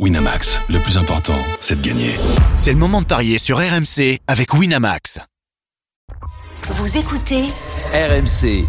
Winamax, le plus important, c'est de gagner. C'est le moment de parier sur RMC avec Winamax. Vous écoutez RMC.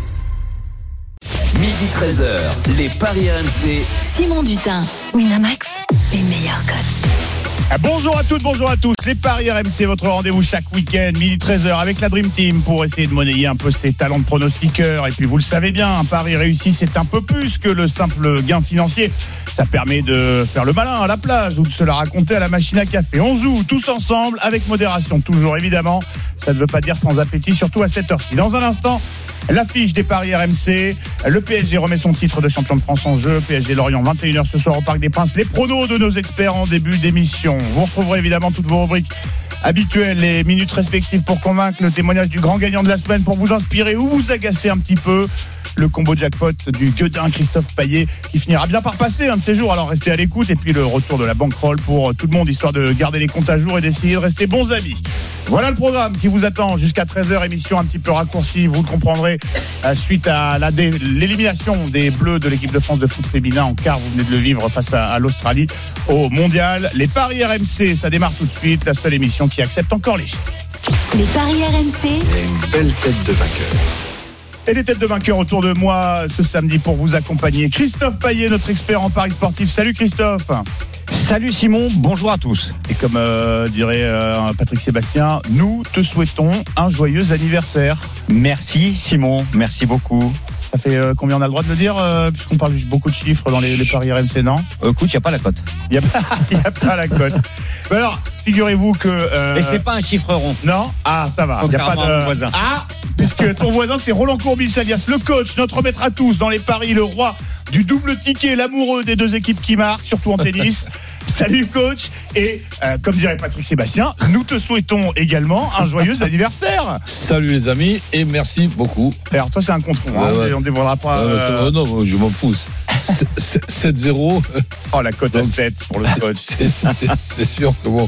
Midi 13h, les Paris RMC. Simon Dutin, Winamax, les meilleurs codes. Ah, Bonjour à toutes, bonjour à tous. Les Paris RMC, votre rendez-vous chaque week-end, midi 13h avec la Dream Team pour essayer de monnayer un peu ses talents de pronostiqueur. Et puis vous le savez bien, un pari réussi, c'est un peu plus que le simple gain financier. Ça permet de faire le malin à la plage ou de se la raconter à la machine à café. On joue tous ensemble avec modération, toujours évidemment. Ça ne veut pas dire sans appétit, surtout à cette heure-ci. Dans un instant, L'affiche des paris RMC, le PSG remet son titre de champion de France en jeu, PSG Lorient 21h ce soir au Parc des Princes, les pronos de nos experts en début d'émission. Vous retrouverez évidemment toutes vos rubriques habituelles, les minutes respectives pour convaincre, le témoignage du grand gagnant de la semaine pour vous inspirer ou vous agacer un petit peu. Le combo jackpot du gueudin Christophe Payet qui finira bien par passer un de ces jours. Alors restez à l'écoute et puis le retour de la bankroll pour tout le monde histoire de garder les comptes à jour et d'essayer de rester bons amis. Voilà le programme qui vous attend jusqu'à 13h, émission un petit peu raccourcie, vous le comprendrez, euh, suite à l'élimination des Bleus de l'équipe de France de foot féminin en quart, vous venez de le vivre face à, à l'Australie au Mondial. Les Paris RMC, ça démarre tout de suite, la seule émission qui accepte encore les chèques. Les paris RMC, Et les têtes de vainqueurs autour de moi ce samedi pour vous accompagner. Christophe Payet, notre expert en Paris sportif. Salut Christophe Salut Simon, bonjour à tous. Et comme euh, dirait euh, Patrick Sébastien, nous te souhaitons un joyeux anniversaire. Merci Simon, merci beaucoup. Ça fait euh, combien on a le droit de le dire euh, Puisqu'on parle beaucoup de chiffres dans les, les paris RMC, non? Écoute, il n'y a pas la cote. Il n'y a, pas- il y a pas la cote. Mais alors, figurez-vous que... euh, Et c'est pas un chiffre rond. Non? Ah, ça va. Il y a pas de... voisin. Ah Puisque ton voisin, c'est Roland Courbis, alias le coach, notre maître à tous dans les paris, le roi du double ticket, l'amoureux des deux équipes qui marquent, surtout en tennis. Salut coach Et euh, comme dirait Patrick Sébastien, nous te souhaitons également un joyeux anniversaire. Salut les amis et merci beaucoup. Alors toi, c'est un contre Ouais, ouais. on dévoilera pas... Euh, oh non, je m'en fous. C'est- c'est- 7-0, Oh, la cote à Donc, 7 pour le coach. c'est sûr que bon,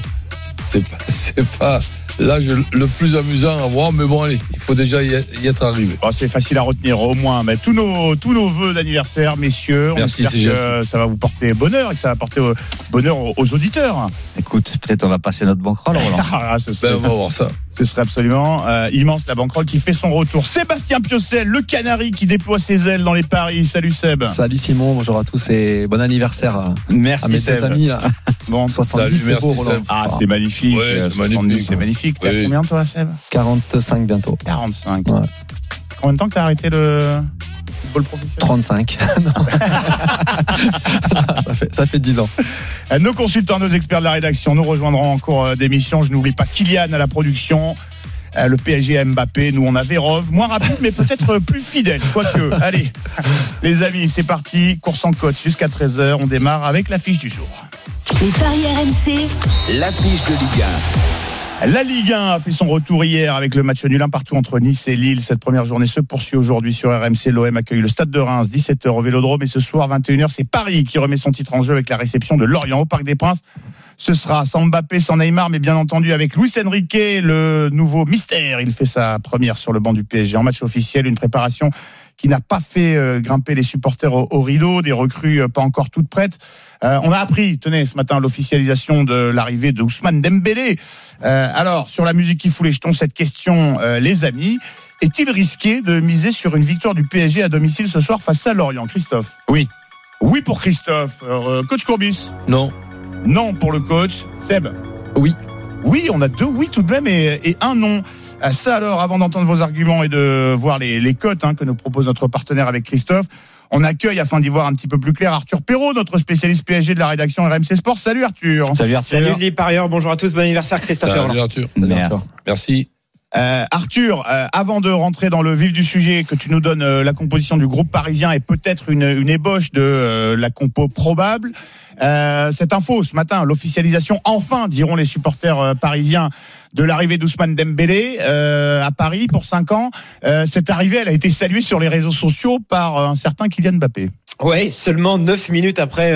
c'est pas, c'est pas l'âge le plus amusant à voir, mais bon, allez, il faut déjà y être, arrivé. Oh, c'est facile à retenir au moins. Mais tous nos tous nos vœux d'anniversaire, messieurs. On Merci, espère c'est que ça va vous porter bonheur et que ça va porter euh, bonheur aux, aux auditeurs. Écoute, peut-être on va passer notre bankroll, Roland. Ah, ce, Ben, on va voir ça. Ce serait absolument euh, immense la banquerolle qui fait son retour. Sébastien Piocel, le canari qui déploie ses ailes dans les paris. Salut Seb. Salut Simon, bonjour à tous et bon anniversaire à, à Merci mes Seb. amis. Là. Bon, 70 salut, c'est beau merci, Roland. Seb. Ah, c'est magnifique. Ouais, c'est 70, magnifique. C'est magnifique. T'as Oui. combien toi Seb? 45 bientôt. 45. Ouais. Combien de temps que t'as arrêté le football professionnel 35. Non. ça, fait, ça fait 10 ans. Euh, Nos consultants, nos experts de la rédaction nous rejoindront en cours euh, d'émission. Je n'oublie pas Kylian à la production. euh, Le PSG à Mbappé, nous on a Vérov, moins rapide mais peut-être plus fidèle, quoique. Allez, les amis, c'est parti, course en côte jusqu'à 13h, on démarre avec l'affiche du jour. les paris RMC, L'affiche de Ligue La Ligue 1 a fait son retour hier avec le match nul un partout entre Nice et Lille. Cette première journée se poursuit aujourd'hui sur RMC. L'OM accueille le Stade de Reims, 17h au Vélodrome. Et ce soir, 21h, c'est Paris qui remet son titre en jeu avec la réception de Lorient au Parc des Princes. Ce sera sans Mbappé, sans Neymar, mais bien entendu avec Luis Enrique, le nouveau mystère. Il fait sa première sur le banc du PSG en match officiel, une préparation qui n'a pas fait euh, grimper les supporters au, au rideau, des recrues euh, pas encore toutes prêtes. Euh, on a appris, tenez, ce matin, l'officialisation de l'arrivée de Ousmane Dembélé. Euh, alors, sur la musique qui fout les jetons, cette question, euh, les amis, est-il risqué de miser sur une victoire du PSG à domicile ce soir face à Lorient Christophe? Oui. Oui pour Christophe. Euh, coach Courbis? Non, Non pour le coach. Seb? Oui. Oui, on a deux oui tout de même et, et un non. Euh, Ça alors, avant d'entendre vos arguments et de voir les, les cotes hein, que nous propose notre partenaire avec Christophe, on accueille, afin d'y voir un petit peu plus clair, Arthur Perrault, notre spécialiste PSG de la rédaction RMC Sport. Salut Arthur. Salut Arthur. Salut les parieurs, bonjour à tous, bon anniversaire Christophe salut. Arthur. Merci. Euh, Arthur, euh, avant de rentrer dans le vif du sujet, que tu nous donnes euh, la composition du groupe parisien et peut-être une, une ébauche de euh, la compo probable. Euh, cette info ce matin, l'officialisation enfin, diront les supporters euh, parisiens, de l'arrivée d'Ousmane Dembélé euh, à Paris pour 5 ans. Euh, cette arrivée, elle a été saluée sur les réseaux sociaux par euh, un certain Kylian Mbappé. Ouais, seulement 9 minutes après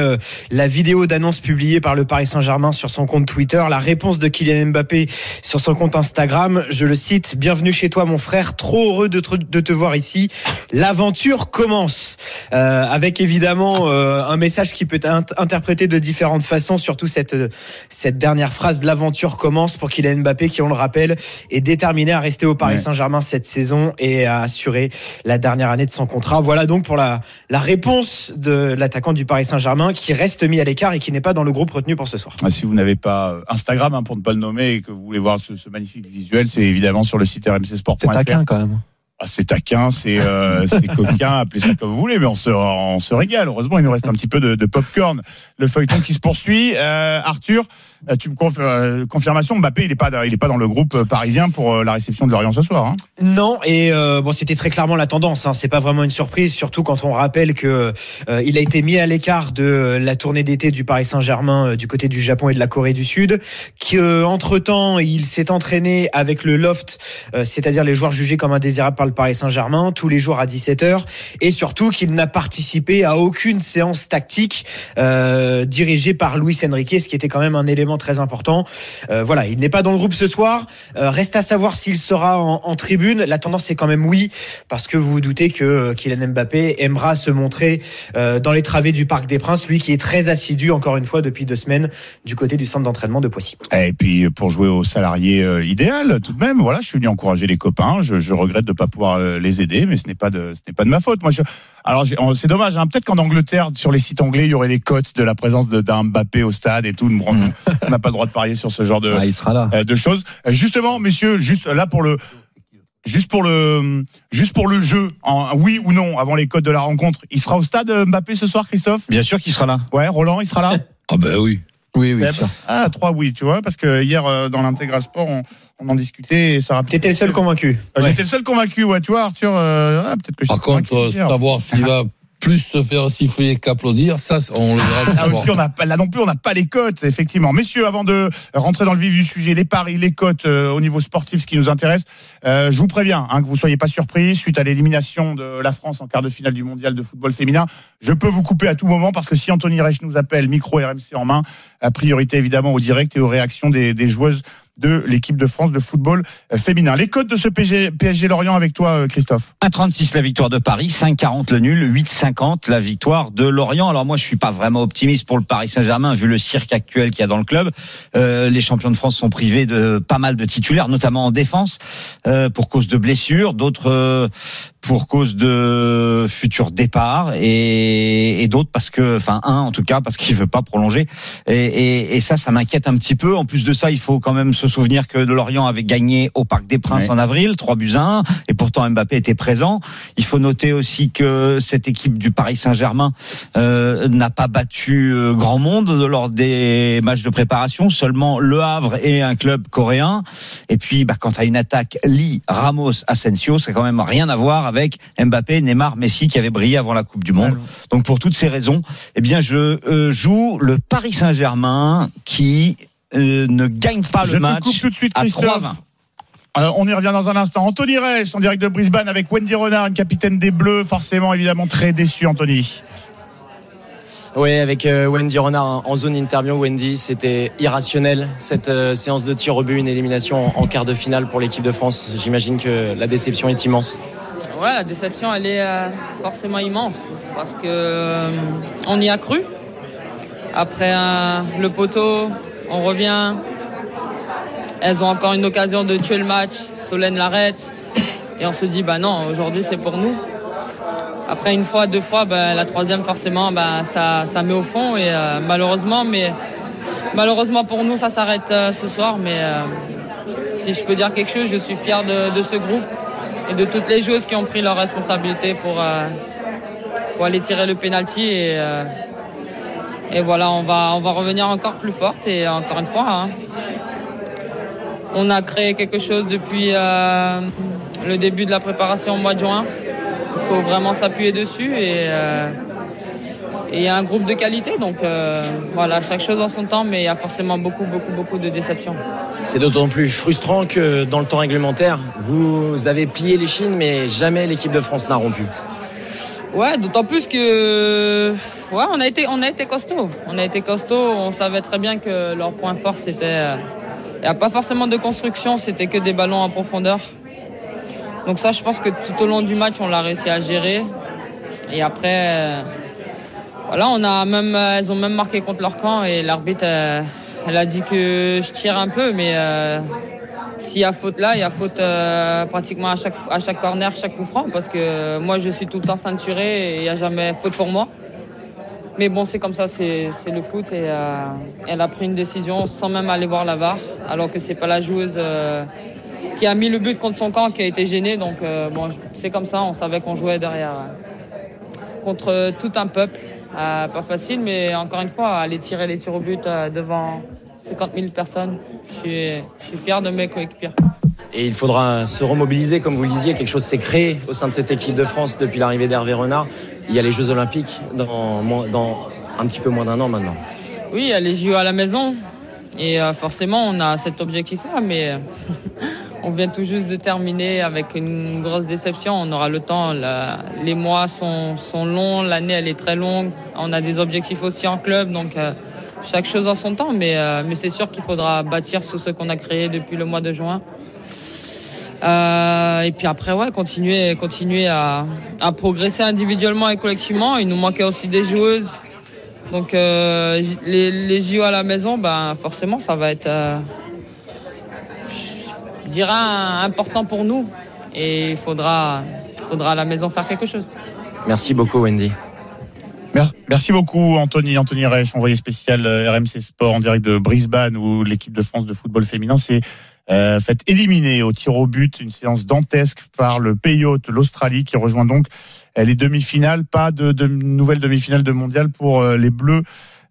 la vidéo d'annonce publiée par le Paris Saint-Germain sur son compte Twitter, la réponse de Kylian Mbappé sur son compte Instagram, je le cite, Bienvenue chez toi mon frère, trop heureux de te, voir ici, l'aventure commence. Avec évidemment un message qui peut être interprété de différentes façons, surtout cette, cette dernière phrase, l'aventure commence pour Kylian Mbappé qui, on le rappelle, est déterminé à rester au Paris Ouais. Saint-Germain cette saison et à assurer la dernière année de son contrat. Voilà donc pour la, la réponse de l'attaquant du Paris Saint-Germain qui reste mis à l'écart et qui n'est pas dans le groupe retenu pour ce soir. Ah, Si vous n'avez pas euh, Instagram, hein, pour ne pas le nommer, et que vous voulez voir ce, ce magnifique visuel, c'est évidemment sur le site C'est rmcsport.fr. taquin quand même. Ah, c'est taquin, c'est euh, c'est coquin, appelez ça comme vous voulez, mais on se, on se régale. Heureusement, il nous reste un petit peu de, de popcorn. Le feuilleton qui se poursuit. Euh, Arthur, euh, tu me conf euh, confirmation, Mbappé, il est pas, il est pas dans le groupe euh, parisien pour euh, la réception de Lorient ce soir. Hein. Non, et euh, bon, c'était très clairement la tendance. Hein. C'est pas vraiment une surprise, surtout quand on rappelle que euh, il a été mis à l'écart de la tournée d'été du Paris Saint-Germain euh, du côté du Japon et de la Corée du Sud. Qu'entre temps, il s'est entraîné avec le loft, euh, c'est-à-dire les joueurs jugés comme indésirables par le Paris Saint-Germain, tous les jours à 17 h et surtout qu'il n'a participé à aucune séance tactique euh, dirigée par Luis Enrique, ce qui était quand même un élément très important. Euh, voilà, il n'est pas dans le groupe ce soir. Euh, reste à savoir s'il sera en, en tribune. La tendance c'est quand même oui, parce que vous vous doutez que euh, Kylian Mbappé aimera se montrer euh, dans les travées du Parc des Princes, lui qui est très assidu encore une fois depuis deux semaines du côté du centre d'entraînement de Poissy. Et puis pour jouer au salarié euh, idéal, tout de même, voilà, je suis venu encourager les copains. Je, je regrette de pas pouvoir euh, les aider, mais ce n'est pas de, ce n'est pas de ma faute. Moi, je, alors c'est dommage. Hein, Peut-être qu'en Angleterre, sur les sites anglais, il y aurait des cotes de la présence d'un Mbappé au stade et tout. on n'a pas le droit de parier sur ce genre de, Ah, il sera là. euh, de choses. Euh, Justement, messieurs, juste là pour le. Juste pour le, juste pour le jeu, en oui ou non, avant les codes de la rencontre, il sera au stade euh, Mbappé ce soir, Christophe? Bien sûr qu'il sera là. Ouais, Roland, il sera là? Ah ben oui. Oui, oui. Ah, trois oui, tu vois, parce que hier dans l'intégral sport, on, on en discutait et ça rappelait. T'étais le seul convaincu. Euh, Ouais. J'étais le seul convaincu, ouais, tu vois, Arthur. euh, ah, peut-être que je Par suis contre, euh, savoir s'il va plus se faire siffler qu'applaudir, ça, on le verra. ce Là aussi, on là non plus, on n'a pas les cotes, effectivement. Messieurs, avant de rentrer dans le vif du sujet, les paris, les cotes euh, au niveau sportif, ce qui nous intéresse, euh, je vous préviens hein, que vous soyez pas surpris suite à l'élimination de la France en quart de finale du mondial de football féminin. Je peux vous couper à tout moment parce que si Anthony Reich nous appelle, micro RMC en main, à priorité évidemment au direct et aux réactions des, des joueuses de l'équipe de France de football euh, féminin. Les cotes de ce PSG, Lorient avec toi, euh, Christophe. 1,36 la victoire de Paris, 5,40 le nul, 8,50 la victoire de Lorient. Alors moi, je suis pas vraiment optimiste pour le Paris Saint-Germain vu le cirque actuel qu'il y a dans le club. Euh, les champions de France sont privés de pas mal de titulaires, notamment en défense, pour cause de blessures, d'autres pour cause de futurs départs et, d'autres parce que, enfin un en tout cas parce qu'il veut pas prolonger. Et, et ça, ça m'inquiète un petit peu. En plus de ça, il faut quand même se souvenir que Lorient avait gagné au Parc des Princes Ouais. en avril, 3 buts à 1, et pourtant Mbappé était présent. Il faut noter aussi que cette équipe du Paris Saint-Germain euh, n'a pas battu euh, grand monde lors des matchs de préparation, seulement Le Havre et un club coréen. Et puis, bah, quand tu as une attaque Lee, Ramos, Asensio, c'est quand même rien à voir avec Mbappé, Neymar, Messi qui avaient brillé avant la Coupe du Monde. Donc pour toutes ces raisons, eh bien, je euh, joue le Paris Saint-Germain qui euh, ne gagne pas je le match coupe tout de suite, à Christophe. 3-20. Alors, on y revient dans un instant. Anthony Reich, en direct de Brisbane avec Wendy Renard, une capitaine des Bleus, forcément, évidemment, très déçu, Anthony. Oui, avec euh, Wendy Renard en zone interview, Wendy, c'était irrationnel cette euh, séance de tir au but, une élimination en, en quart de finale pour l'équipe de France. J'imagine que la déception est immense. Ouais, la déception, elle est euh, forcément immense parce que euh, on y a cru. Après euh, le poteau, on revient. Elles ont encore une occasion de tuer le match. Solène l'arrête. Et on se dit, bah non, aujourd'hui c'est pour nous. Après une fois, deux fois, bah, la troisième forcément, bah, ça, met au fond. Et euh, malheureusement, mais malheureusement pour nous, ça s'arrête euh, ce soir. Mais euh, si je peux dire quelque chose, je suis fier de, ce groupe et de toutes les joueuses qui ont pris leurs responsabilités pour, aller tirer le penalty. Et, et voilà, on va, on va revenir encore plus forte. Et encore une fois, hein, on a créé quelque chose depuis euh, le début de la préparation au mois de juin. Il faut vraiment s'appuyer dessus. Et, euh, il y a un groupe de qualité. Donc euh, voilà, chaque chose en son temps, mais il y a forcément beaucoup, beaucoup, beaucoup de déceptions. C'est d'autant plus frustrant que dans le temps réglementaire, vous avez plié les chines, mais jamais l'équipe de France n'a rompu. Ouais, d'autant plus que ouais, on a été on a été costaud. On a été costaud, on savait très bien que leur point fort c'était euh, il n'y a pas forcément de construction, c'était que des ballons en profondeur. Donc ça je pense que tout au long du match on l'a réussi à gérer. Et après euh, voilà, on a même elles ont même marqué contre leur camp et l'arbitre euh, elle a dit que je tire un peu mais euh, s'il y a faute là, il y a faute euh, pratiquement à chaque, à chaque corner, chaque coup franc, parce que moi je suis tout le temps ceinturé et il n'y a jamais faute pour moi. Mais bon, c'est comme ça, c'est le foot et euh, elle a pris une décision sans même aller voir la VAR, alors que c'est pas la joueuse euh, qui a mis le but contre son camp qui a été gênée. Donc euh, bon, c'est comme ça, on savait qu'on jouait derrière euh, contre tout un peuple. Euh, pas facile, mais encore une fois, aller tirer les tirs au but euh, devant 50 000 personnes, je suis, je suis fier de mes coéquipiers. Et il faudra se remobiliser, comme vous le disiez, quelque chose s'est créé au sein de cette équipe de France depuis l'arrivée d'Hervé Renard. Il y a les Jeux Olympiques dans, un petit peu moins d'un an maintenant. Oui, il y a les JO à la maison. Et euh, forcément, on a cet objectif-là, mais on vient tout juste de terminer avec une grosse déception. On aura le temps. la- les mois sont, sont longs, l'année elle est très longue. On a des objectifs aussi en club, donc euh, chaque chose en son temps. Mais, euh, mais c'est sûr qu'il faudra bâtir sur ce qu'on a créé depuis le mois de juin. Euh, et puis après, ouais, continuer, continuer à, progresser individuellement et collectivement. Il nous manquait aussi des joueuses. Donc euh, les, les JO à la maison, ben, forcément, ça va être, je dirais, important pour nous. Et il faudra, faudra à la maison faire quelque chose. Merci beaucoup, Wendy. Mer- Merci beaucoup Anthony, Anthony Reich, envoyé spécial euh, RMC Sport en direct de Brisbane où l'équipe de France de football féminin s'est euh, faite éliminer au tir au but, une séance dantesque par le pays hôte, l'Australie, qui rejoint donc euh, les demi-finales. Pas de, de nouvelle demi-finale de mondial pour euh, les Bleus.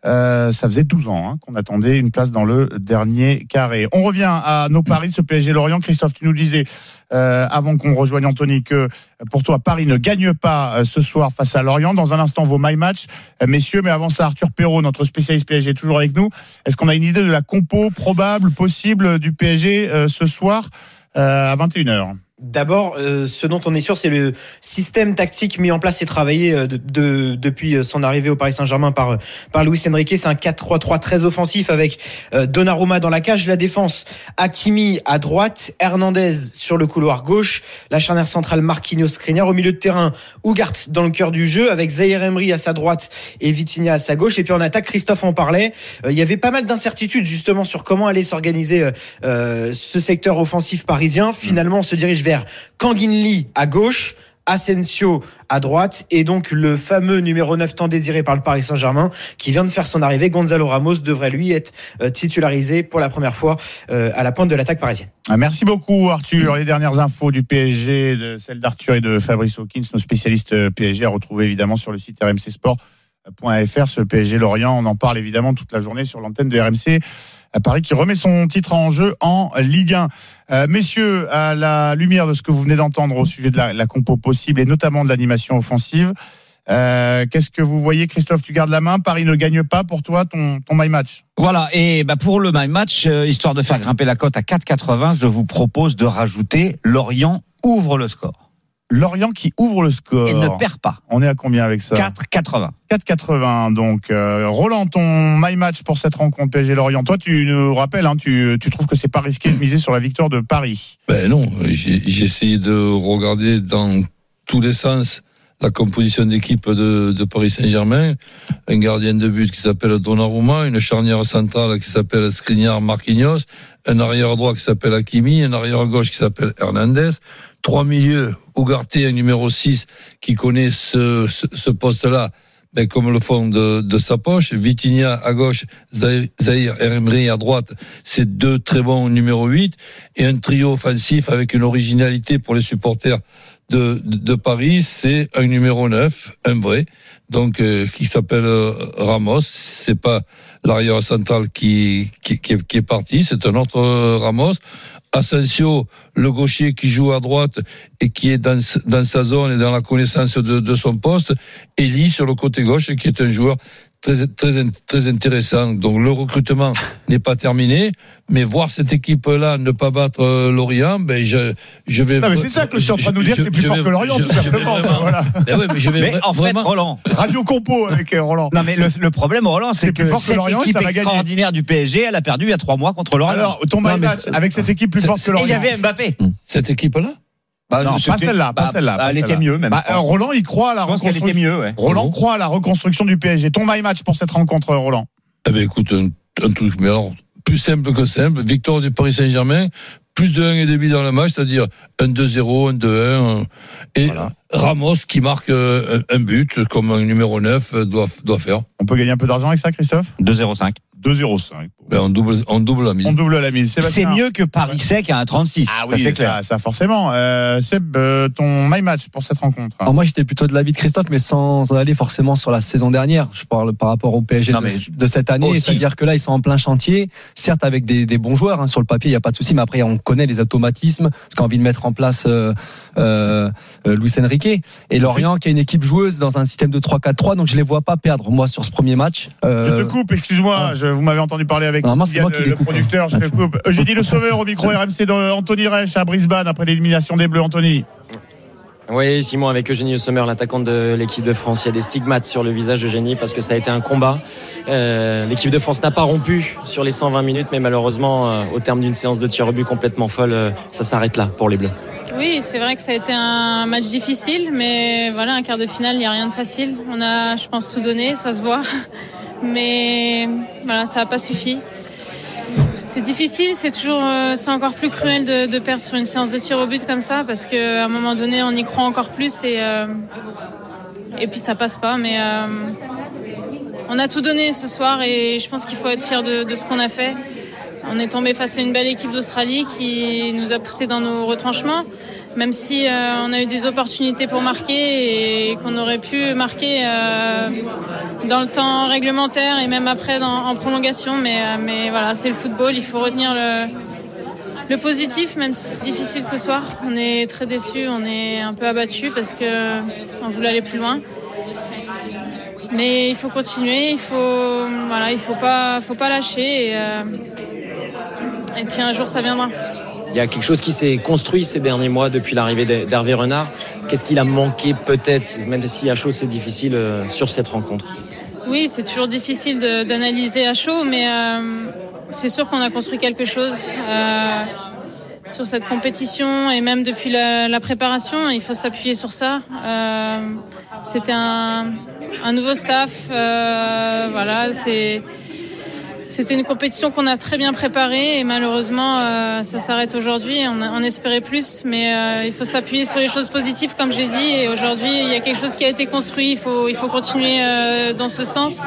Euh, ça faisait 12 ans hein, qu'on attendait une place dans le dernier carré. On revient à nos paris, ce PSG Lorient. Christophe, tu nous disais euh, avant qu'on rejoigne Anthony que pour toi Paris ne gagne pas euh, ce soir face à Lorient. Dans un instant vos my match, Euh, messieurs. Mais avant ça, Arthur Perrault, notre spécialiste PSG, toujours avec nous. Est-ce qu'on a une idée de la compo probable, possible du PSG euh, ce soir à 21h D'abord, euh, ce dont on est sûr, c'est le système tactique mis en place et travaillé euh, de, de- depuis euh, son arrivée au Paris Saint-Germain par euh, par Luis Enrique. C'est un 4-3-3 très offensif avec euh, Donnarumma dans la cage, la défense, Hakimi à droite, Hernandez sur le couloir gauche, la charnière centrale Marquinhos Skriniar au milieu de terrain, Ougart dans le cœur du jeu avec Zaire Emery à sa droite et Vitinha à sa gauche. Et puis en attaque, Christophe en parlait. Euh, il y avait pas mal d'incertitudes justement sur comment allait s'organiser ce secteur offensif parisien. Finalement, on se dirige vers Kanginli à gauche. Asensio à droite et donc le fameux numéro 9 tant désiré par le Paris Saint-Germain qui vient de faire son arrivée. Gonzalo Ramos devrait lui être euh, titularisé pour la première fois euh, à la pointe de l'attaque parisienne. Ah, Merci beaucoup Arthur. Les dernières infos du PSG, de celles d'Arthur et de Fabrice Hawkins, nos spécialistes euh, PSG, à retrouver évidemment sur le site rmcsport.fr. Ce PSG Lorient, on en parle évidemment toute la journée sur l'antenne de RMC Paris qui remet son titre en jeu en Ligue 1. Euh, messieurs, à la lumière de ce que vous venez d'entendre au sujet de la, compo possible et notamment de l'animation offensive, euh, qu'est-ce que vous voyez, Christophe Tu gardes la main? Paris ne gagne pas pour toi ton, ton my match? Voilà, et bah pour le my match, euh, histoire de faire grimper la cote à 4,80, je vous propose de rajouter Lorient ouvre le score. Lorient qui ouvre le score. Et ne perd pas. On est à combien avec ça 4,80. 4,80. Donc, euh, Roland, ton my match pour cette rencontre PSG Lorient. Toi, tu nous rappelles, hein, tu, tu trouves que c'est pas risqué de miser sur la victoire de Paris. Ben non, j'ai essayé de regarder dans tous les sens la composition d'équipe de, de Paris Saint-Germain. Un gardien de but qui s'appelle Donnarumma, une charnière centrale qui s'appelle Skriniar Marquinhos, un arrière droit qui s'appelle Hakimi, un arrière gauche qui s'appelle Hernandez, trois milieux, Ougarté, un numéro 6 qui connaît ce, ce, ce poste-là. Ben, comme le fond de, de sa poche, Vitinha à gauche, Zahir Emery à droite, c'est deux très bons numéro 8, et un trio offensif avec une originalité pour les supporters de, de, Paris, c'est un numéro 9, un vrai, donc euh, qui s'appelle euh, Ramos. C'est pas l'arrière central qui, qui, qui est parti, c'est un autre euh, Ramos. Asensio, le gaucher qui joue à droite et qui est dans, sa zone et dans la connaissance de, de son poste. Eli sur le côté gauche qui est un joueur très, très, très intéressant. Donc le recrutement n'est pas terminé, mais voir cette équipe-là ne pas battre euh, Lorient, ben je, je vais. Non, mais c'est ça que je suis en train de nous dire, c'est plus fort vais- que Lorient, je- tout je vais simplement. vraiment- Voilà. Ben ouais, mais je vais Mais en fait, vraiment- Roland. Radio compo avec euh, Roland. Non mais le, le problème Roland c'est C'est plus que fort que cette Lorient équipe extraordinaire du PSG elle a perdu il y a trois mois contre Lorient. Alors, ton Non, match avec cette équipe plus forte que et Lorient. il y avait Mbappé. cette équipe-là? Bah, Non, pas celle-là, pas bah, celle-là. bah, pas elle était celle-là. mieux même. Bah, euh. Roland, il croit à la qu'elle était reconstruction. mieux. Ouais. Roland Mhm. croit à la reconstruction du PSG. Ton my match pour cette rencontre, Roland. Eh ben écoute, un, un truc, mais alors plus simple que simple. Victoire du Paris Saint-Germain, plus de 1,5 dans le match, c'est-à-dire un 2-0, un 2-1, et Voilà. Ramos qui marque euh, un un but comme un numéro 9 euh, doit doit faire. On peut gagner un peu d'argent avec ça, Christophe? 2-0-5. 2-0-5. Ben on double on double la mise. On double la mise. C'est mieux que Paris sec à un 36. Ah ça, oui, c'est clair. ça, ça forcément. Euh, Seb, euh, ton my match pour cette rencontre. Alors moi j'étais plutôt de l'avis de Christophe, mais sans en aller forcément sur la saison dernière. Je parle par rapport au PSG Non, de, cette année, c'est-à-dire que là ils sont en plein chantier, certes avec des, des bons joueurs hein, sur le papier, il y a pas de souci, mais après on connaît les automatismes, ce qu'a envie de mettre en place euh, euh, Luis Enrique et Lorient qui a une équipe joueuse dans un système de 3-4-3, donc je les vois pas perdre moi sur ce premier match. Euh, Je te coupe, excuse-moi, ouais. je, vous m'avez entendu parler avec Yann, moi qui le, le découpe, producteur, je hein. coupe. Eugénie Le Sauveur au micro RMC de Anthony Reich à Brisbane après l'élimination des Bleus, Anthony. Oui, Simon, avec Eugénie Sommer, l'attaquante de l'équipe de France, il y a des stigmates sur le visage d'Eugénie parce que ça a été un combat. Euh, l'équipe de France n'a pas rompu sur les 120 minutes, mais malheureusement, euh, au terme d'une séance de tir au but complètement folle, euh, ça s'arrête là pour les Bleus. Oui, c'est vrai que ça a été un match difficile, mais voilà, un quart de finale, il n'y a rien de facile. On a, je pense, tout donné, ça se voit. Mais voilà, ça n'a pas suffi. C'est difficile, c'est toujours, euh, c'est encore plus cruel de, de perdre sur une séance de tir au but comme ça, parce qu'à un moment donné, on y croit encore plus et, euh, et puis ça passe pas. Mais euh, on a tout donné ce soir et je pense qu'il faut être fier de, de ce qu'on a fait. On est tombé face à une belle équipe d'Australie qui nous a poussé dans nos retranchements, même si euh, on a eu des opportunités pour marquer et qu'on aurait pu marquer euh, dans le temps réglementaire et même après dans- en prolongation. Mais, euh, mais voilà, c'est le football, il faut retenir le, positif, même si c'est difficile ce soir. On est très déçus, on est un peu abattus parce que on voulait aller plus loin. Mais il faut continuer, il faut voilà, il faut pas, faut pas lâcher et puis un jour ça viendra. Il y a quelque chose qui s'est construit ces derniers mois depuis l'arrivée d'Her- d'Hervé Renard. Qu'est-ce qu'il a manqué peut-être, même si à chaud c'est difficile, euh, sur cette rencontre Oui, c'est toujours difficile d'analyser à chaud, mais euh, c'est sûr qu'on a construit quelque chose euh, sur cette compétition et même depuis la, la préparation. Il faut s'appuyer sur ça. C'était un, un nouveau staff. voilà, c'est. C'était une compétition qu'on a très bien préparée et malheureusement euh, ça s'arrête aujourd'hui. On, espérait plus, mais euh, il faut s'appuyer sur les choses positives comme j'ai dit. Et aujourd'hui il y a quelque chose qui a été construit. Il faut, il faut continuer euh, dans ce sens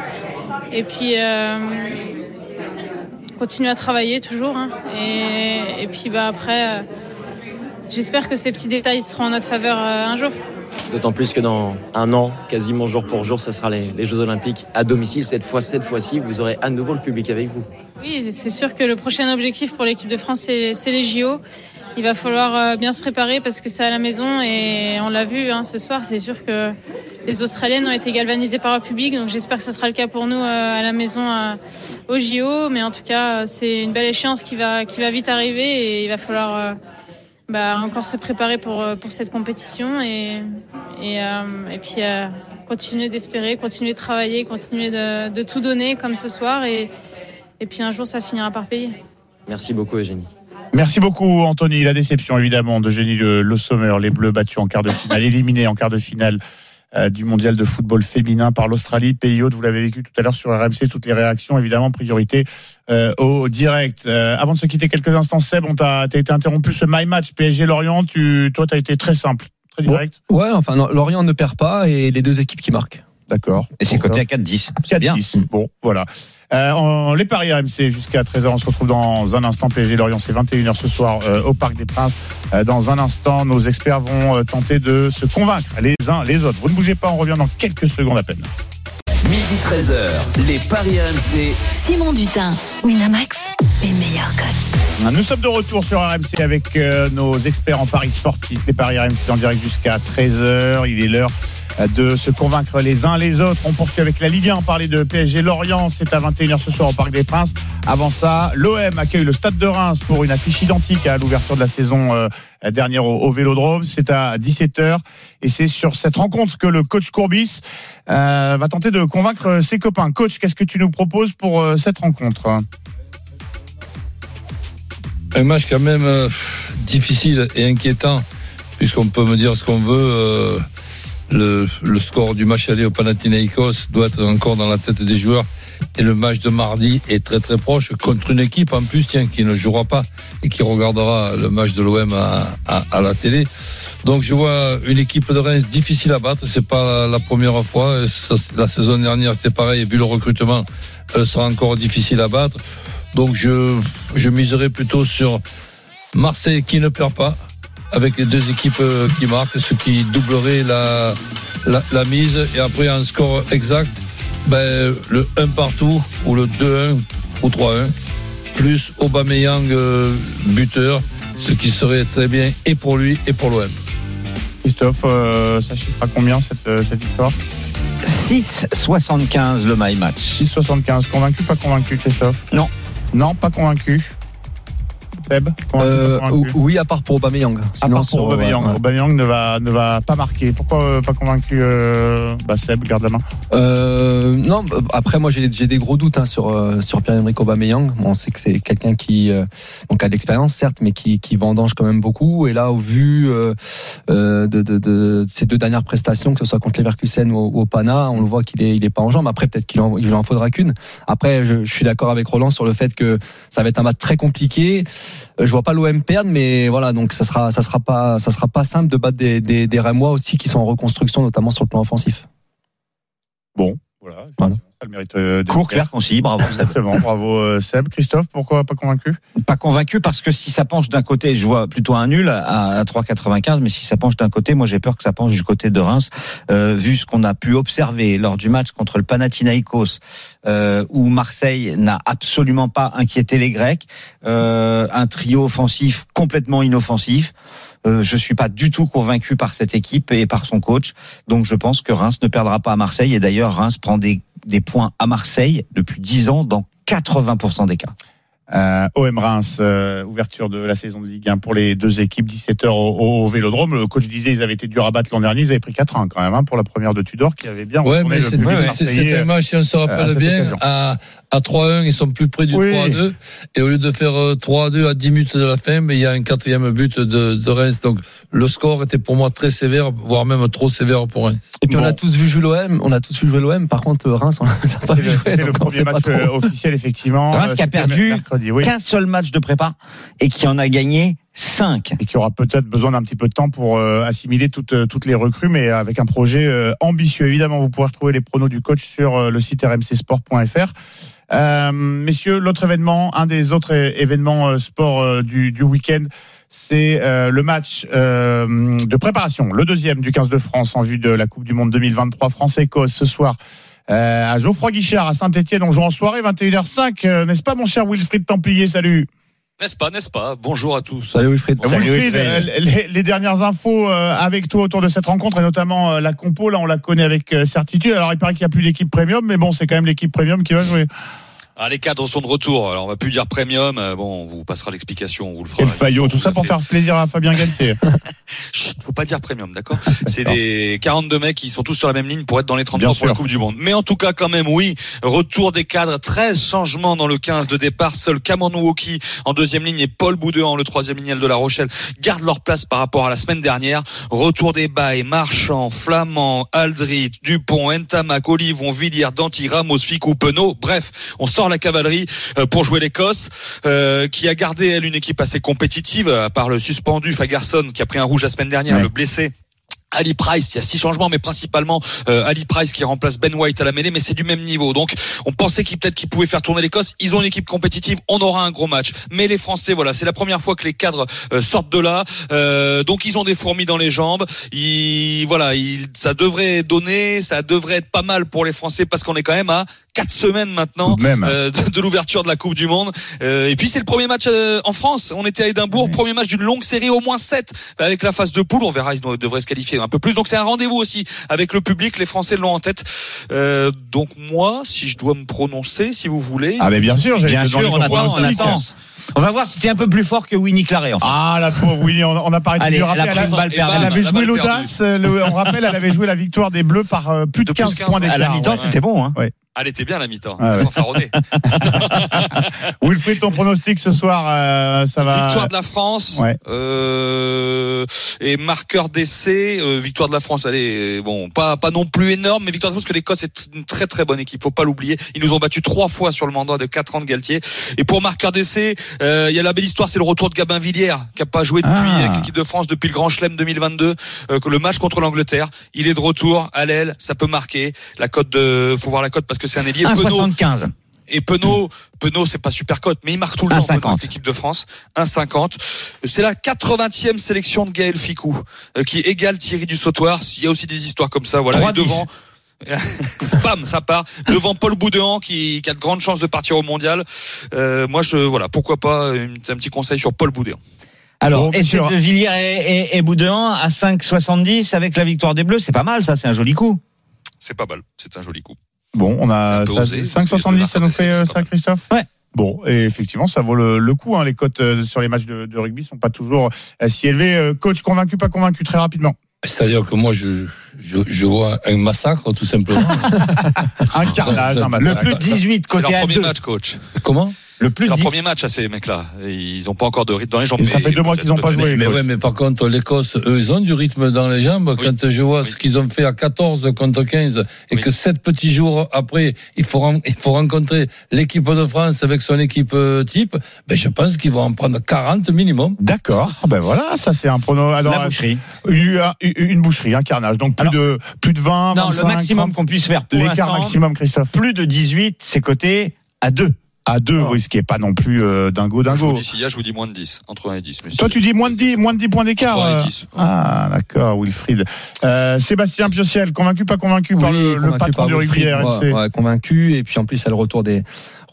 et puis continuer à travailler toujours. hein. Et, et puis bah, après, j'espère que ces petits détails seront en notre faveur un jour. D'autant plus que dans un an, quasiment jour pour jour, ce sera les, Jeux Olympiques à domicile. Cette fois, cette fois-ci, vous aurez à nouveau le public avec vous. Oui, c'est sûr que le prochain objectif pour l'équipe de France, c'est les JO. Il va falloir euh, bien se préparer parce que c'est à la maison et on l'a vu hein, ce soir. C'est sûr que les Australiennes ont été galvanisées par le public, donc j'espère que ce sera le cas pour nous euh, à la maison euh, aux JO. Mais en tout cas, c'est une belle échéance qui va, qui va vite arriver et il va falloir bah, encore se préparer pour, pour cette compétition et, et, euh, et puis euh, continuer d'espérer, continuer de travailler, continuer de, de tout donner comme ce soir et, et puis un jour ça finira par payer. Merci beaucoup, Eugénie. Merci beaucoup, Anthony. La déception, évidemment, de Génie Le, Le Sommer. Les Bleus battus en quart de finale, éliminés en quart de finale euh, du mondial de football féminin par l'Australie, pays hôte. Vous l'avez vécu tout à l'heure sur RMC. Toutes les réactions, évidemment, priorité euh, au direct. Euh, avant de se quitter quelques instants, Seb, on t'a été interrompu ce My Match PSG-Lorient. Tu, toi, t'as été très simple, très direct. Ouais, enfin non, Lorient ne perd pas et les deux équipes qui marquent. D'accord. Et c'est coté à 4-10. C'est 4 bien. 10. Bon, voilà. Euh, en- les paris RMC jusqu'à 13h. On se retrouve dans un instant. PSG Lorient, c'est 21h ce soir euh, au Parc des Princes. Euh, dans un instant, nos experts vont euh, tenter de se convaincre les uns les autres. Vous ne bougez pas, on revient dans quelques secondes à peine. Midi 13h, les Paris RMC. Simon Dutin, Winamax, les meilleurs codes. Nous sommes de retour sur RMC avec euh, nos experts en paris sportifs. Les paris RMC en direct jusqu'à 13h. Il est l'heure de se convaincre les uns les autres. On poursuit avec la Ligue 1. On parlait de PSG Lorient. C'est à 21h ce soir au Parc des Princes. Avant ça, l'OM accueille le Stade de Reims pour une affiche identique à l'ouverture de la saison euh, dernière au, Vélodrome. C'est à 17h. Et c'est sur cette rencontre que le coach Courbis euh, va tenter de convaincre ses copains. Coach, qu'est-ce que tu nous proposes pour euh, cette rencontre? Un match quand même euh, difficile et inquiétant, puisqu'on peut me dire ce qu'on veut. Euh, le, le score du match aller au Panathinaikos doit être encore dans la tête des joueurs. Et le match de mardi est très très proche contre une équipe en plus tiens, qui ne jouera pas et qui regardera le match de l'OM à, à, à la télé. Donc je vois une équipe de Reims difficile à battre. C'est pas la première fois. La saison dernière c'était pareil. Vu le recrutement, elle sera encore difficile à battre. Donc je, je miserai plutôt sur Marseille qui ne perd pas avec les deux équipes euh, qui marquent, ce qui doublerait la, la, la mise. Et après un score exact, ben, le 1 partout ou le 2-1 ou 3-1, plus Aubameyang euh, buteur, ce qui serait très bien et pour lui et pour l'OM. Christophe, euh, ça chiffre à combien cette, euh, cette victoire? 6,75 le my match. 6,75. Convaincu, pas convaincu, Christophe? Non. Non, pas convaincu. Seb Euh, oui, à part pour Aubameyang. À Sinon, part pour Aubameyang. ouais. Aubameyang ne va, ne va pas marquer. Pourquoi euh, pas convaincu euh, bah Seb, garde la main. Euh, non, bah, après moi j'ai des gros doutes hein, sur euh, sur Pierre-Emerick Aubameyang. Bon, on sait que c'est quelqu'un qui euh, donc a de l'expérience certes, mais qui qui vendange quand même beaucoup. Et là, au vu euh, euh, de, de, de ces deux dernières prestations, que ce soit contre Leverkusen ou, ou au Pana, on le voit qu'il est il est pas en jambes. Après peut-être qu'il en, il en faudra qu'une. Après, je, je suis d'accord avec Roland sur le fait que ça va être un match très compliqué. Euh, Je vois pas l'OM perdre, mais voilà, donc ça sera ça sera pas ça sera pas simple de battre des des, des Rémois aussi qui sont en reconstruction, notamment sur le plan offensif. Bon, voilà. Voilà. Ça le mérite. euh, Court, d'être clair, concis, bravo. Seb. Exactement, bravo euh, Seb. Christophe, pourquoi pas convaincu? Pas convaincu parce que si ça penche d'un côté, je vois plutôt un nul à, à 3,95, mais si ça penche d'un côté, moi j'ai peur que ça penche du côté de Reims, euh, vu ce qu'on a pu observer lors du match contre le Panathinaikos, euh, où Marseille n'a absolument pas inquiété les Grecs, euh, un trio offensif complètement inoffensif. Euh, je suis pas du tout convaincu par cette équipe et par son coach, donc je pense que Reims ne perdra pas à Marseille. Et d'ailleurs, Reims prend des, des points à Marseille depuis 10 ans dans 80% des cas. Euh, OM Reims, euh, ouverture de la saison de Ligue 1 pour les deux équipes, 17h au, au Vélodrome. Le coach disait ils avaient été durs à battre l'an dernier, ils avaient pris 4-1 quand même hein, pour la première de Tudor qui avait bien Ouais, mais ouais, c'était un match, si on se à rappelle bien, occasion. à, à 3-1, ils sont plus près du Oui. 3-2. Et au lieu de faire euh, 3-2 à 10 minutes de la fin, mais il y a un quatrième but de, de Reims. Donc le score était pour moi très sévère, voire même trop sévère pour Reims. Et puis on a tous vu jouer l'OM, on a tous vu jouer l'OM. Par contre, Reims, on l'a pas vu jouer. Le premier match trop. euh, officiel effectivement. Reims Euh, qui a perdu mercredi, oui. qu'un seul match de prépa et qui en a gagné 5. et qui aura peut-être besoin d'un petit peu de temps pour euh, assimiler toutes, euh, toutes les recrues, mais avec un projet euh, ambitieux. Évidemment, vous pourrez retrouver les pronos du coach sur euh, le site rmcsport.fr. Euh, messieurs, l'autre événement, un des autres événements euh, sport euh, du, du week-end, c'est euh, le match euh, de préparation, le deuxième du 15 de France en vue de la Coupe du Monde 2023 France-Écosse ce soir. euh, à Geoffroy Guichard à Saint-Etienne, on joue en soirée 21h05, euh, n'est-ce pas mon cher Wilfried Templier? Salut. N'est-ce pas, n'est-ce pas? Bonjour à tous. Salut Wilfried. Wilfried, Wilfried. euh, les, les dernières infos euh, avec toi autour de cette rencontre et notamment euh, la compo, là on la connaît avec euh, certitude. Alors il paraît qu'il n'y a plus d'équipe premium, mais bon c'est quand même l'équipe premium qui va jouer. Ah, les cadres sont de retour. Alors, on va plus dire premium. Euh, Bon, on vous passera l'explication. On vous le fera. Quel faillot, tout ça pour faire plaisir à Fabien Galtier. Chut, faut pas dire premium, d'accord? C'est des 42 mecs qui sont tous sur la même ligne pour être dans les 33 Bien pour la. Coupe du Monde. Mais en tout cas, quand même, oui, retour des cadres, 13 changements dans le 15 de départ. Seul Cameron Woki en deuxième ligne et Paul Boudin, le troisième lignel de La Rochelle, gardent leur place par rapport à la semaine dernière. Retour des bails, Marchand, Flamand, Aldrit, Dupont, Ntamak, Olivon, Villiers, Danti, Ramos, Ficou, Penaud. Bref, on sort la cavalerie euh, pour jouer l'Écosse, euh, qui a gardé, elle, une équipe assez compétitive, à part le suspendu Fagerson, qui a pris un rouge la semaine dernière, Ouais. le blessé. Ali Price, il y a six changements, mais principalement euh, Ali Price qui remplace Ben White à la mêlée, mais c'est du même niveau. Donc, on pensait qu'il peut-être qu'ils pouvaient faire tourner l'Écosse. Ils ont une équipe compétitive, on aura un gros match. Mais les Français, voilà, c'est la première fois que les cadres euh, sortent de là. Euh, donc, ils ont des fourmis dans les jambes. Ils, voilà, ils, ça devrait donner, ça devrait être pas mal pour les Français parce qu'on est quand même à quatre semaines maintenant même. euh, de, de l'ouverture de la Coupe du Monde. Euh, et puis c'est le premier match euh, en France. On était à Édimbourg, premier match d'une longue série, au moins 7 avec la phase de poule. On verra, ils devraient se qualifier un peu plus. Donc c'est un rendez-vous aussi avec le public. Les Français l'ont en tête. Euh, donc moi, si je dois me prononcer, si vous voulez. Ah, mais bien sûr, j'allais Bien sûr, on attend, on attend. On va voir si t'es un peu plus fort que Winnie Claret. Enfin. Ah, la pauvre Winnie, on, on a parlé de Allez, lui elle a elle, avait joué l'audace. euh, On rappelle, elle avait joué la victoire des Bleus par euh, plus de, De plus 15, 15 points d'écart. À la mi-temps, ouais. c'était bon. Hein. Elle était bien la mi-temps. Ah ouais. Wilfried, ton pronostic ce soir, euh, ça va. Victoire de la France. Ouais. Euh, et marqueur d'essai. euh, victoire de la France. Allez, bon, pas pas non plus énorme, mais victoire de la France parce que l'Écosse est une très très bonne équipe. Faut pas l'oublier. Ils nous ont battu trois fois sur le mandat de 4 ans de Galtier. Et pour marqueur d'essai, euh, il y a la belle histoire, c'est le retour de Gabin Villiers, qui a pas joué depuis Ah. avec l'équipe de France depuis le Grand Chelem 2022. euh, le match contre l'Angleterre, il est de retour à l'aile, ça peut marquer. La cote de, faut voir la cote parce que c'est un ailier. Penaud, 1,75. et Penaud, Penaud, c'est pas super cote, mais il marque tout le temps 1,50. Penaud, avec l'équipe de France. 1,50. C'est la 80e sélection de Gaël Ficou, euh, qui égale Thierry du Sautoir. Il y a aussi des histoires comme ça, voilà. Et 3,10. devant, bam, ça part. Devant Paul Boudéan, qui, qui a de grandes chances de partir au mondial. Euh, moi, je, voilà, pourquoi pas une- un petit conseil sur Paul Boudéan. Alors, Bon, sur- de Villiers et, et, et Boudin à 5,70 avec la victoire des Bleus, c'est pas mal ça, c'est un joli coup. C'est pas mal. C'est un joli coup. Bon, on a un peu ça- osé, parce 5,70, ça nous fait euh, ça, mal. Christophe Ouais. Bon, et effectivement, ça vaut le, le coup. Hein. Les cotes euh, sur les matchs de, de rugby sont pas toujours euh, si élevées. Euh, Coach, convaincu, pas convaincu, très rapidement. C'est-à-dire que moi, je, je, je vois un massacre, tout simplement. Un carnage, un Le massacre. plus de 18 C'est leur côté premier 2. match, coach. Comment? Le plus C'est leur 10. premier match à ces mecs-là. Ils ont pas encore de rythme dans les jambes. Et ça fait deux mois qu'ils ont pas joué. Mais ouais, mais par contre, l'Écosse, eux, ils ont du rythme dans les jambes. Oui. Quand je vois Oui. ce qu'ils ont fait à 14 contre 15 et Oui. que sept petits jours après, il faut, il faut rencontrer l'équipe de France avec son équipe euh, type, ben, je pense qu'ils vont en prendre 40 minimum. D'accord. Ah Ben voilà, ça c'est un prono. Alors, La boucherie. une, une boucherie, un carnage. Donc plus Alors- de plus de 20, Non, 25, le maximum 30. qu'on puisse faire l'écart maximum, Christophe. plus de 18, c'est coté à 2. À deux, oui, ce qui est pas non plus euh, dingo Je vous dingo. dis si, je vous dis moins de 10. Entre 1 et 10. messieurs. Toi, tu dis moins de 10, moins de 10 points d'écart. Entre 1 euh. et 10. Ah, d'accord, Wilfried. Euh, Sébastien Piociel, convaincu, pas convaincu par Oui, le, le convaincu patron par du rugby RMC ouais, ouais, convaincu. Et puis en plus, c'est le retour des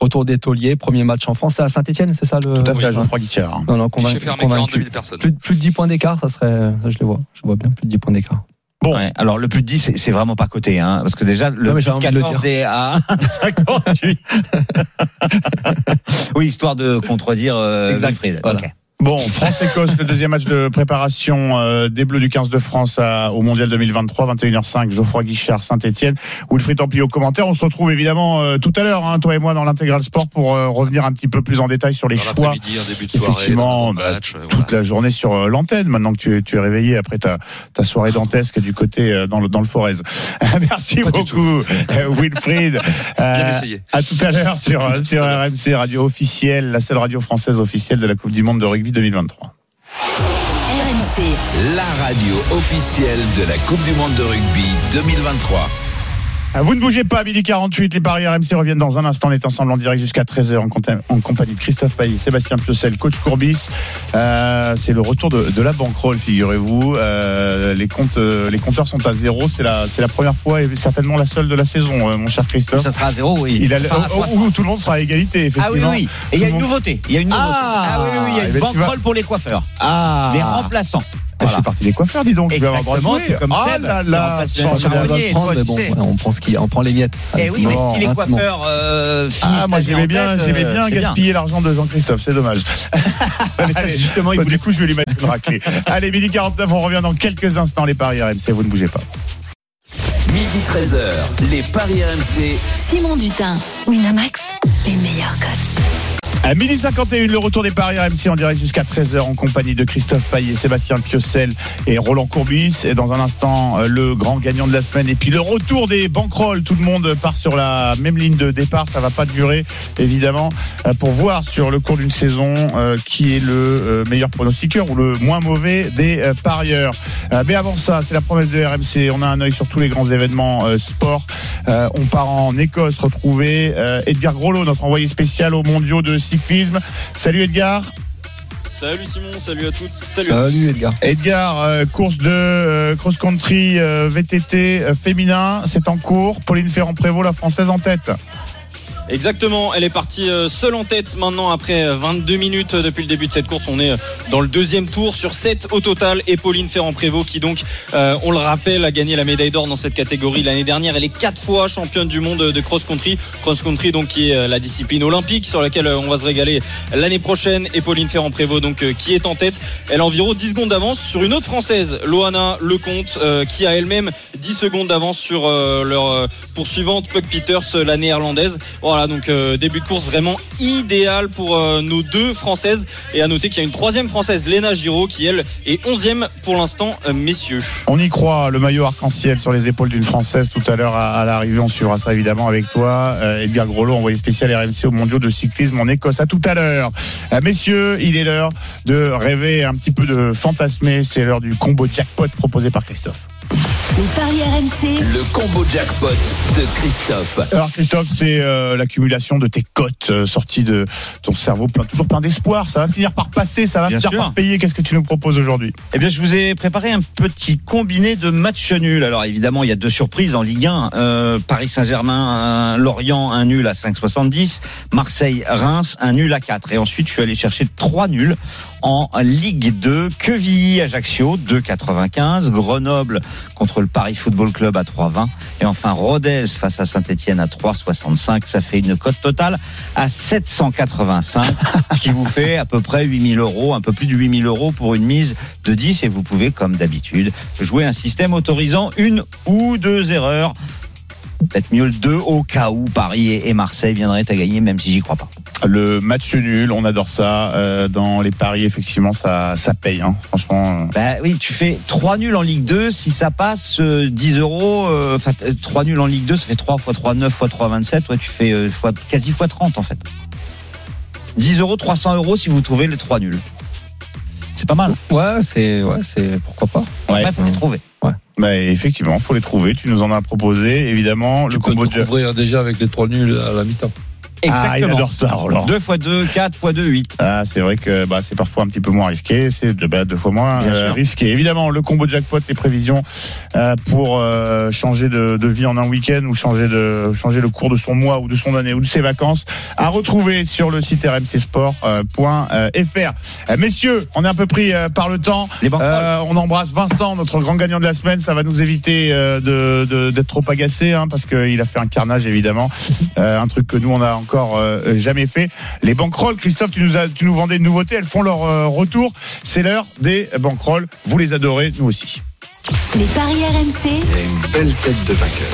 retour des tauliers. Premier match en France, c'est à Saint-Etienne, c'est ça le. Tout à fait, Oui, Geoffroy Guichard. Non, non, convaincu. fermé 42 convaincu. 000 personnes. Plus, de- plus de 10 points d'écart, ça serait. Ça, je les vois. Je vois bien plus de 10 points d'écart. Bon. Ouais, alors le plus de 10, c'est- vraiment pas coté, hein, parce que déjà le Non, mais j'ai plus de envie de le 14 est à 1,58. oui, histoire de contredire euh, Exact, Wilfried. voilà. Bon, France-Écosse, le deuxième match de préparation euh, des Bleus du 15 de France à- au Mondial 2023, 21h05, Geoffroy Guichard, Saint-Etienne, Wilfried Templier au commentaire. On se retrouve évidemment euh, tout à l'heure, hein, toi et moi, dans l'intégral sport pour euh, revenir un petit peu plus en détail sur les Dans choix début de soirée, Effectivement, bah, match, euh, toute voilà. la journée sur euh, l'antenne, maintenant que tu, tu es réveillé après ta, ta soirée dantesque du côté euh, dans le, dans le Forez. Merci Pas beaucoup, Wilfried. Bien essayé. à tout à l'heure sur, sur RMC, radio officielle, la seule radio française officielle de la Coupe du Monde de rugby 2023. RMC, La radio officielle de la Coupe du Monde de rugby 2023. Ah, Vous ne bougez pas, midi 48, les paris RMC reviennent dans un instant. On est ensemble en direct jusqu'à 13h en, compagnie de Christophe Payet, Sébastien Piocel, coach Courbis. Euh, c'est le retour de, de la banquerolle, figurez-vous. Euh, les, comptes, euh, les compteurs sont à zéro. C'est la, c'est la première fois et certainement la seule de la saison, mon cher Christophe. Ça sera à 0, oui. Il a, Enfin, à oh, 300. où tout le monde sera à égalité, Ah oui, effectivement. oui. Et il y a une nouveauté. Il y a une nouveauté. Ah, oui, oui, oui. Il y a eh une ben, pour les coiffeurs. Ah, Les remplaçants. Je Voilà. suis parti des coiffeurs, dis donc. Je vais avoir le droit de Exactement, jouer. tout comme Ah Seb, là là, tu on prend ce qui, on prend les miettes. Eh oui, mais si les coiffeurs euh, finissent Ah, moi j'aimais en bien, j'aimais euh, bien gaspiller l'argent de Jean-Christophe, c'est dommage. Justement, il voulait du coup, je vais lui mettre une raclée. Allez, midi 49, on revient dans quelques instants, les paris RMC, vous ne bougez pas. Midi 13h, les Paris RMC. Simon Dutin, Winamax, les meilleurs codes. À midi 51, le retour des paris RMC en direct jusqu'à 13h en compagnie de Christophe Payet, Sébastien Piocel et Roland Courbis. Et dans un instant, euh, le grand gagnant de la semaine. Et puis le retour des banquerolles. Tout le monde part sur la même ligne de départ. Ça va pas durer, évidemment, euh, pour voir sur le cours d'une saison euh, qui est le meilleur pronostiqueur ou le moins mauvais des parieurs. Mais avant ça, c'est la promesse de RMC. On a un œil sur tous les grands événements sport. On part en Écosse retrouver Edgar Grollo, notre envoyé spécial aux mondiaux de cyclisme. Salut Edgar. Salut Simon, salut à toutes, salut, à tous. Edgar. Edgar, euh, course de euh, cross-country euh, VTT euh, féminin, c'est en cours. Pauline Ferrand-Prévot, la française en tête. Exactement, elle est partie euh, seule en tête maintenant après euh, 22 minutes depuis le début de cette course. On est euh, dans le deuxième tour sur 7 au total et Pauline Ferrand-Prévot qui donc, euh, on le rappelle, a gagné la médaille d'or dans cette catégorie l'année dernière. Elle est quatre fois championne du monde de cross-country. Cross-country donc qui est euh, la discipline olympique sur laquelle euh, on va se régaler l'année prochaine et Pauline Ferrand-Prévot donc euh, qui est en tête. Elle a environ 10 secondes d'avance sur une autre française, Loana Lecomte, euh, qui a elle-même 10 secondes d'avance sur euh, leur euh, poursuivante Puck Peters, euh, la néerlandaise. Donc euh, début de course vraiment idéal pour euh, nos deux françaises. Et à noter qu'il y a une troisième française, Léna Giraud, qui elle est 11e pour l'instant, euh, messieurs. On y croit, le maillot arc-en-ciel sur les épaules d'une française tout à l'heure à, l'arrivée. On suivra ça évidemment avec toi. Edgar Grollo, envoyé spécial RMC aux mondiaux de cyclisme en Écosse. À tout à l'heure. Messieurs, il est l'heure de rêver un petit peu de fantasmer. C'est l'heure du combo jackpot proposé par Christophe. Les paris RMC, Le combo jackpot de Christophe. Alors Christophe, c'est euh, l'accumulation de tes cotes euh, sorties de ton cerveau, plein, toujours plein d'espoir. Ça va finir par passer, ça va Bien finir sûr. par payer. Qu'est-ce que tu nous proposes aujourd'hui? Eh bien, je vous ai préparé un petit combiné de matchs nuls. Alors, évidemment, il y a deux surprises en Ligue 1. Euh, Paris Saint-Germain, Lorient, un nul à 5,70. Marseille, Reims, un nul à 4. Et ensuite, je suis allé chercher trois nuls en Ligue 2. Quevilly, Ajaccio, 2,95. Grenoble contre le Paris Football Club à 3,20. Et enfin, Rodez face à Saint-Etienne à 3,65. Ça fait une cote totale à 785, ce qui vous fait à peu près 8000 euros, un peu plus de 8000 euros pour une mise de 10. Et vous pouvez, comme d'habitude, jouer un système autorisant une ou deux erreurs. Peut-être mieux le 2 au cas où Paris et et Marseille viendraient à gagner, même si j'y crois pas. Le match nul, on adore ça. Euh, dans les paris, effectivement, ça, ça paye. Hein. Franchement. euh. Bah oui, tu fais 3 nuls en Ligue 2, si ça passe euh, 10 euros, euh, enfin 3 nuls en Ligue 2, ça fait 3 x 3, 9 x 3, 27, ouais, tu fais euh, fois, quasi fois 30 en fait. 10 euros, 300 euros si vous trouvez les 3 nuls. C'est pas mal. Ouais, c'est, ouais, c'est, pourquoi pas. Ouais. Après, faut les trouver. Bah, effectivement, faut les trouver. Tu nous en as proposé, évidemment. Tu le peux combo te de. déjà avec les trois nuls à la mi-temps. Ah, il adore ça, Roland. 2 x 2, 4 x 2, 8. Ah, c'est vrai que bah, c'est parfois un petit peu moins risqué, c'est de, bah, deux fois moins euh, risqué. Évidemment, le combo jackpot, les prévisions euh, pour euh, changer de, de vie en un week-end ou changer de changer le cours de son mois ou de son année ou de ses vacances, à retrouver sur le site rmcsport.fr. Euh, messieurs, on est un peu pris euh, par le temps. Les Euh, on embrasse Vincent, notre grand gagnant de la semaine. Ça va nous éviter euh, de- de- d'être trop agacé, hein, parce qu'il a fait un carnage évidemment, Euh, un truc que nous on a encore euh, jamais fait. Les banquerolles, Christophe, tu nous as, tu nous vendais une nouveauté. Elles font leur euh, retour. C'est l'heure des banquerolles. Vous les adorez, nous aussi. les paris RMC, Il y a une belle tête de vainqueur.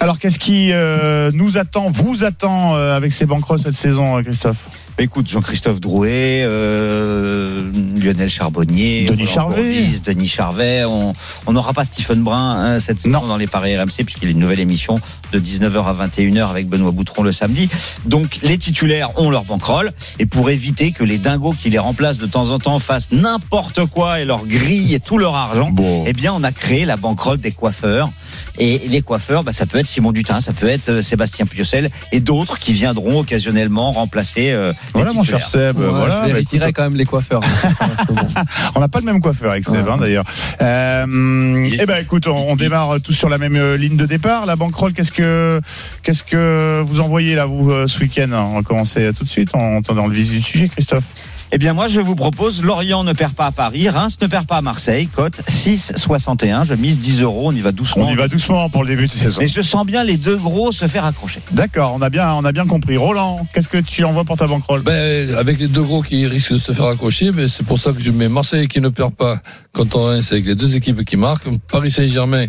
Alors qu'est-ce qui euh, nous attend, vous attend euh, avec ces banquerolles cette saison, euh, Christophe? Écoute, Jean-Christophe Drouet, euh, Lionel Charbonnier, Denis Charvet. Denis Charvet. On n'aura pas Stephen Brun hein, cette saison dans les paris RMC puisqu'il y a une nouvelle émission de 19h à 21h avec Benoît Boutron le samedi. Donc les titulaires ont leur bankroll et pour éviter que les dingos qui les remplacent de temps en temps fassent n'importe quoi et leur grillent tout leur argent, Bon. eh bien on a créé la bankroll des coiffeurs. Et les coiffeurs, bah, ça peut être Simon Dutin, ça peut être euh, Sébastien Piocel et d'autres qui viendront occasionnellement remplacer euh, les Voilà, mon cher. Seb. Ouais, voilà, je bah, vérifierai écoute, quand même les coiffeurs. hein, on n'a pas le même coiffeur avec Seb, Ouais. hein, d'ailleurs. Euh, eh ben, écoute, on, on démarre tous sur la même euh, ligne de départ. La banquerolle, qu'est-ce que, qu'est-ce que vous envoyez là, vous, euh, ce week-end? On va commencer tout de suite. On entend dans le vif du sujet, Christophe. Eh bien, moi, je vous propose, Lorient ne perd pas à Paris, Reims ne perd pas à Marseille, cote 6,61. Je mise 10 euros, on y va doucement. On y va doucement pour le début de saison. Mais je sens bien les deux gros se faire accrocher. D'accord, on a bien, on a bien compris. Roland, qu'est-ce que tu envoies pour ta banquerolle? Ben, avec les deux gros qui risquent de se faire accrocher, mais c'est pour ça que je mets Marseille qui ne perd pas contre Reims avec les deux équipes qui marquent. Paris Saint-Germain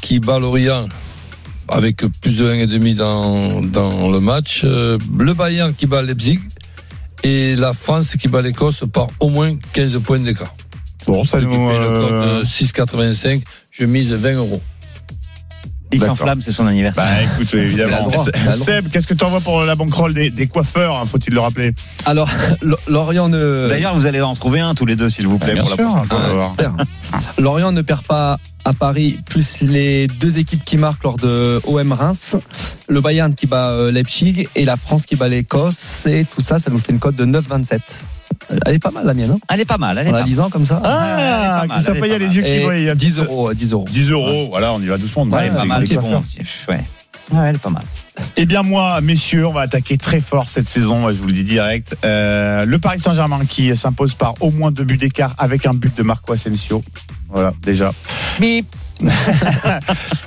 qui bat Lorient avec plus de 1,5 dans, dans le match. Euh, le Bayern qui bat Leipzig. Et la France qui bat l'Écosse par au moins 15 points d'écart. Bon, ça nous. fait le code euh, de 6,85. Je mise 20 euros. Il s'enflamme, c'est son anniversaire. Bah écoute, évidemment. Seb, qu'est-ce que tu envoies pour la banquerolle des, des coiffeurs, hein, faut-il le rappeler? Alors, Lorient ne. D'ailleurs, vous allez en trouver un tous les deux, s'il vous plaît, Bien pour sûr, la prochaine. Lorient ne perd pas à Paris, plus les deux équipes qui marquent lors de OM Reims, le Bayern qui bat euh, Leipzig et la France qui bat l'Écosse. Et tout ça, ça nous fait une cote de 9,27. Elle est pas mal la mienne, hein Elle est pas mal, elle est En pas la mal. disant comme ça. Ah, elle est pas mal, qui ça elle est paye pas les yeux qui brillent. 10 euros, euh, 10 euros. 10 euros, voilà, on y va doucement. Ouais, elle est pas mal, bon. Ouais. Ouais, elle est pas mal. Eh bien moi, messieurs, on va attaquer très fort cette saison, je vous le dis direct. Euh, le Paris Saint-Germain qui s'impose par au moins deux buts d'écart avec un but de Marco Asensio. Voilà, déjà. Bip.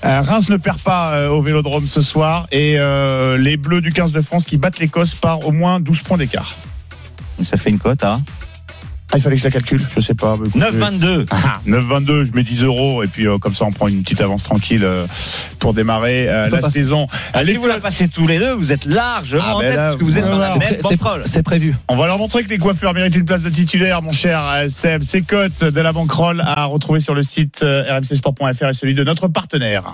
Euh, Reims ne perd pas euh, au Vélodrome ce soir et euh, les Bleus du 15 de France qui battent l'Écosse par au moins 12 points d'écart. Ça fait une cote à Ah, il fallait que je la calcule, je sais pas. Bah, écoutez. 9,22. Ah, 9,22, je mets 10 euros et puis euh, comme ça on prend une petite avance tranquille euh, pour démarrer euh, la passer. saison. Ah, Allez, si vous la passez tous les deux, vous êtes largement Ah, en ben tête là, parce que vous êtes dans la même C'est- c'est- banquerolle. C'est prévu. On va leur montrer que les coiffeurs méritent une place de titulaire, mon cher Seb. Ces cotes de la banquerolle à retrouver sur le site rmcsport.fr et celui de notre partenaire.